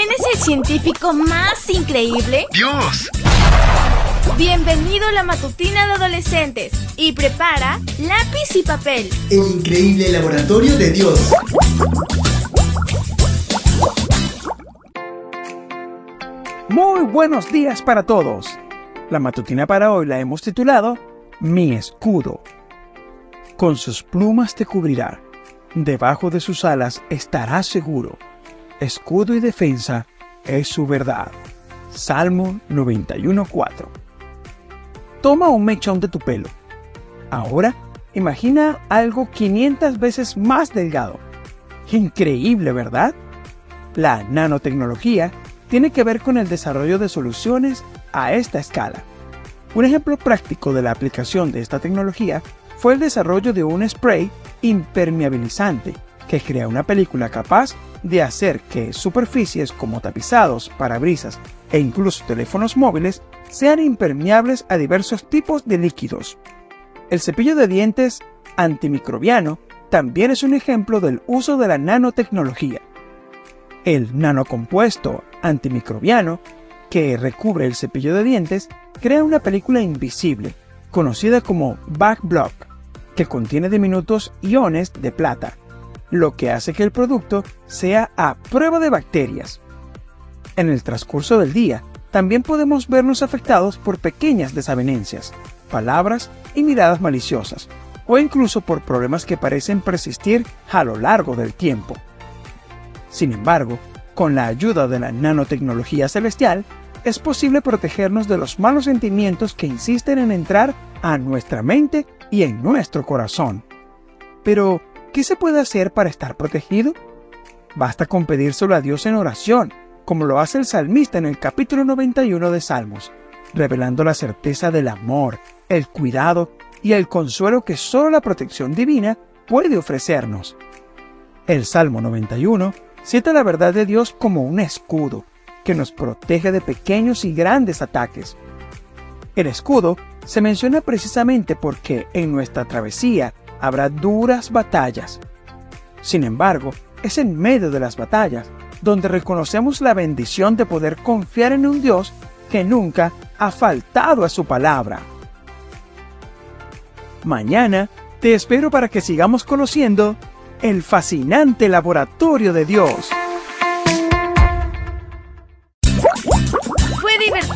¿Quién es el científico más increíble? ¡Dios! Bienvenido a la matutina de adolescentes y prepara lápiz y papel. El increíble laboratorio de Dios. Muy buenos días para todos. La matutina para hoy la hemos titulado Mi escudo. Con sus plumas te cubrirá, debajo de sus alas estarás seguro. Escudo y defensa es su verdad. Salmo 91.4. Toma un mechón de tu pelo. Ahora imagina algo 500 veces más delgado. Increíble, ¿verdad? La nanotecnología tiene que ver con el desarrollo de soluciones a esta escala. Un ejemplo práctico de la aplicación de esta tecnología fue el desarrollo de un spray impermeabilizante que crea una película capaz de hacer que superficies como tapizados, parabrisas e incluso teléfonos móviles sean impermeables a diversos tipos de líquidos. El cepillo de dientes antimicrobiano también es un ejemplo del uso de la nanotecnología. El nanocompuesto antimicrobiano que recubre el cepillo de dientes crea una película invisible, conocida como backblock, que contiene diminutos iones de plata, lo que hace que el producto sea a prueba de bacterias. En el transcurso del día, también podemos vernos afectados por pequeñas desavenencias, palabras y miradas maliciosas, o incluso por problemas que parecen persistir a lo largo del tiempo. Sin embargo, con la ayuda de la nanotecnología celestial, es posible protegernos de los malos sentimientos que insisten en entrar a nuestra mente y en nuestro corazón. Pero, ¿qué se puede hacer para estar protegido? Basta con pedírselo a Dios en oración, como lo hace el salmista en el capítulo 91 de Salmos, revelando la certeza del amor, el cuidado y el consuelo que solo la protección divina puede ofrecernos. El Salmo 91 cita la verdad de Dios como un escudo que nos protege de pequeños y grandes ataques. El escudo se menciona precisamente porque en nuestra travesía habrá duras batallas. Sin embargo, es en medio de las batallas donde reconocemos la bendición de poder confiar en un Dios que nunca ha faltado a su palabra. Mañana te espero para que sigamos conociendo el fascinante laboratorio de Dios.